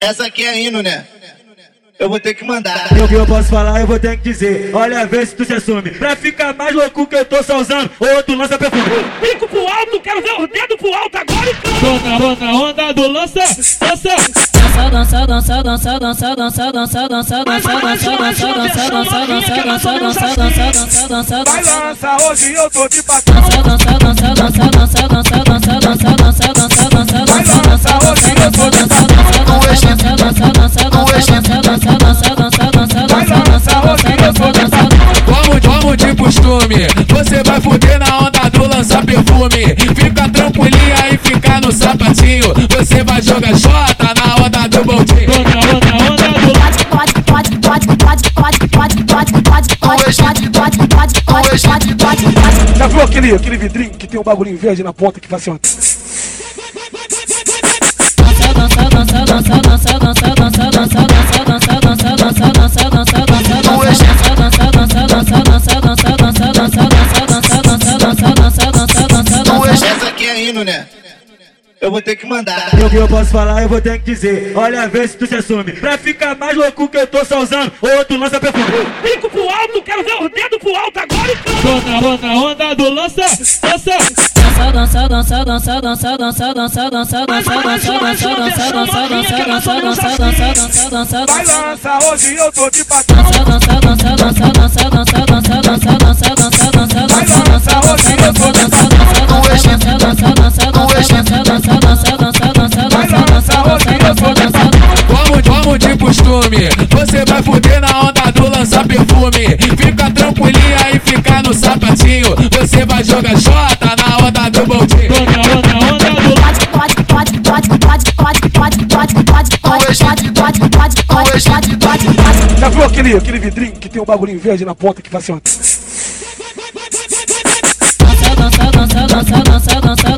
Essa aqui é hino, né? Eu vou ter que mandar. O que eu posso falar, eu vou ter que dizer. Olha, vê se tu se assume. Pra ficar mais louco que eu tô só usando, outro lança perfume. Pico pro alto, quero ver os dedos pro alto agora então. Tô na, na onda do lança, lança. Dança, dança, dança, dança, dança, dança, dança, dança, dança, dança, dança, dança, dança, dança, dança, dança, dança, dança, Vai dança, lança, hoje eu tô de patrão. dança, dança, dança, dança, dança, dança, dança, dança, dança, dança, dança, dança, Vamos, vamos de costume. Você vai fuder na onda do lança perfume. Fica tranquilinha e fica no sapatinho. Você vai jogar jota na onda do lança. pode, pode, pode, pode, pode, pode, pode, pode, pode, pode, pode, pode, pode, pode, pode. Já viu aquele, aquele vidrinho que tem um bagulhinho verde na ponta que faz assim, ó. Né? Eu vou ter que mandar. O que eu posso falar, eu vou ter que dizer. Olha, vê se tu se assume. Pra ficar mais louco que eu tô só usando, outro lança perfume. Pico pro alto, quero ver os dedos pro alto agora então. Na onda do lança, lança. dança, dança, dança, dança, dança, dança, dança, dança, dança, dança, dança, dança, dança, dança, dança, dança, dança, dança, Vai dança, lança, hoje eu tô de patrão. dança, dança, dança, dança, dança, costume. Você vai fuder na onda do lança perfume. Fica tranquilinha e fica no sapatinho. Você vai jogar jota na onda do bondinho. Tô na, tô na onda do lança. Pode, pode, pode, pode, pode, pode, pode, pode, pode, pode, pode, pode, pode, pode, pode, pode. Já viu aquele, aquele vidrinho que tem um bagulhinho verde na ponta que faz assim, ó. dança, dança, dança, dança, dança, dança,